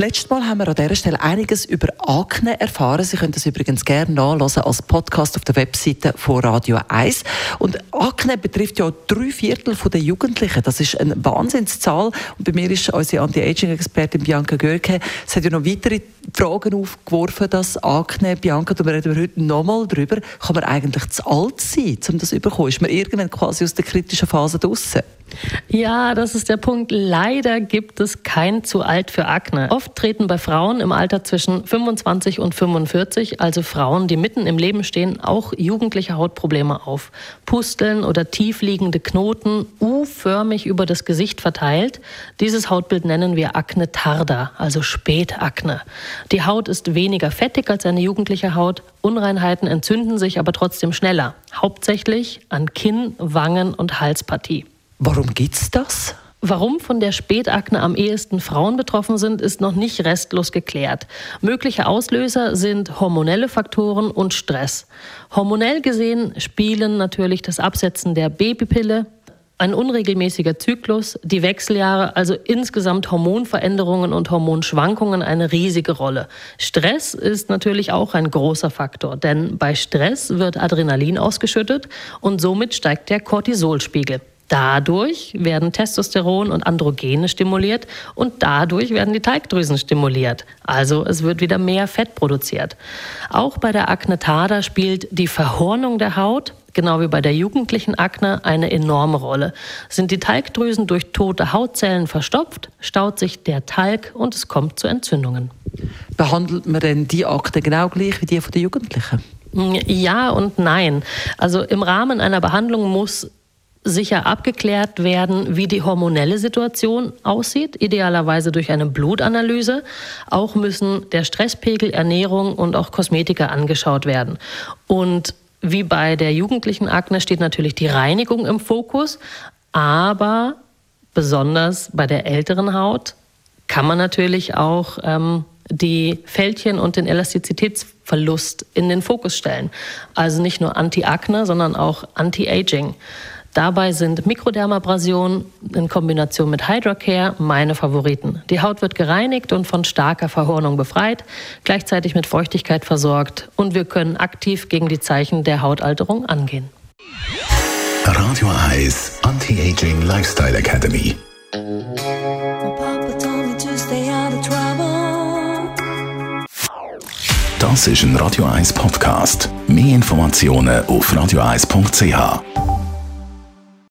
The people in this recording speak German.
Letztes Mal haben wir an dieser Stelle einiges über Akne erfahren. Sie können das übrigens gerne nachlesen als Podcast auf der Webseite von Radio 1. Und Akne betrifft ja drei Viertel der Jugendlichen. Das ist eine Wahnsinnszahl. Und bei mir ist unsere Anti-Aging-Expertin Bianca Görke. Es hat ja noch weitere Fragen aufgeworfen, dass Akne, Bianca, da reden wir heute nochmal drüber, kann man eigentlich zu alt sein, um das zu bekommen? Ist man irgendwann quasi aus der kritischen Phase draussen? Ja, das ist der Punkt. Leider gibt es kein zu alt für Akne. Oft treten bei Frauen im Alter zwischen 25 und 45, also Frauen, die mitten im Leben stehen, auch jugendliche Hautprobleme auf. Pusteln oder tiefliegende Knoten, U-förmig über das Gesicht verteilt. Dieses Hautbild nennen wir Akne tarda, also Spätakne. Die Haut ist weniger fettig als eine jugendliche Haut. Unreinheiten entzünden sich aber trotzdem schneller. Hauptsächlich an Kinn, Wangen und Halspartie. Warum gibt's das? Warum von der Spätakne am ehesten Frauen betroffen sind, ist noch nicht restlos geklärt. Mögliche Auslöser sind hormonelle Faktoren und Stress. Hormonell gesehen spielen natürlich das Absetzen der Babypille, ein unregelmäßiger Zyklus, die Wechseljahre, also insgesamt Hormonveränderungen und Hormonschwankungen eine riesige Rolle. Stress ist natürlich auch ein großer Faktor, denn bei Stress wird Adrenalin ausgeschüttet und somit steigt der Cortisolspiegel. Dadurch werden Testosteron und Androgene stimuliert und dadurch werden die Teigdrüsen stimuliert. Also es wird wieder mehr Fett produziert. Auch bei der Akne tarda spielt die Verhornung der Haut, genau wie bei der jugendlichen Akne, eine enorme Rolle. Sind die Talgdrüsen durch tote Hautzellen verstopft, staut sich der Talg und es kommt zu Entzündungen. Behandelt man denn die Akne genau gleich wie die von den Jugendlichen? Ja und nein. Also im Rahmen einer Behandlung muss sicher abgeklärt werden, wie die hormonelle Situation aussieht, idealerweise durch eine Blutanalyse. Auch müssen der Stresspegel, Ernährung und auch Kosmetika angeschaut werden. Und wie bei der jugendlichen Akne steht natürlich die Reinigung im Fokus, aber besonders bei der älteren Haut kann man natürlich auch ähm, die Fältchen und den Elastizitätsverlust in den Fokus stellen. Also nicht nur Anti-Akne, sondern auch Anti-Aging. Dabei sind Mikrodermabrasion in Kombination mit Hydrocare meine Favoriten. Die Haut wird gereinigt und von starker Verhornung befreit, gleichzeitig mit Feuchtigkeit versorgt und wir können aktiv gegen die Zeichen der Hautalterung angehen. Radio Eyes Anti-Aging Lifestyle Academy. Das ist ein Radio 1 Podcast. Mehr Informationen auf radio1.ch.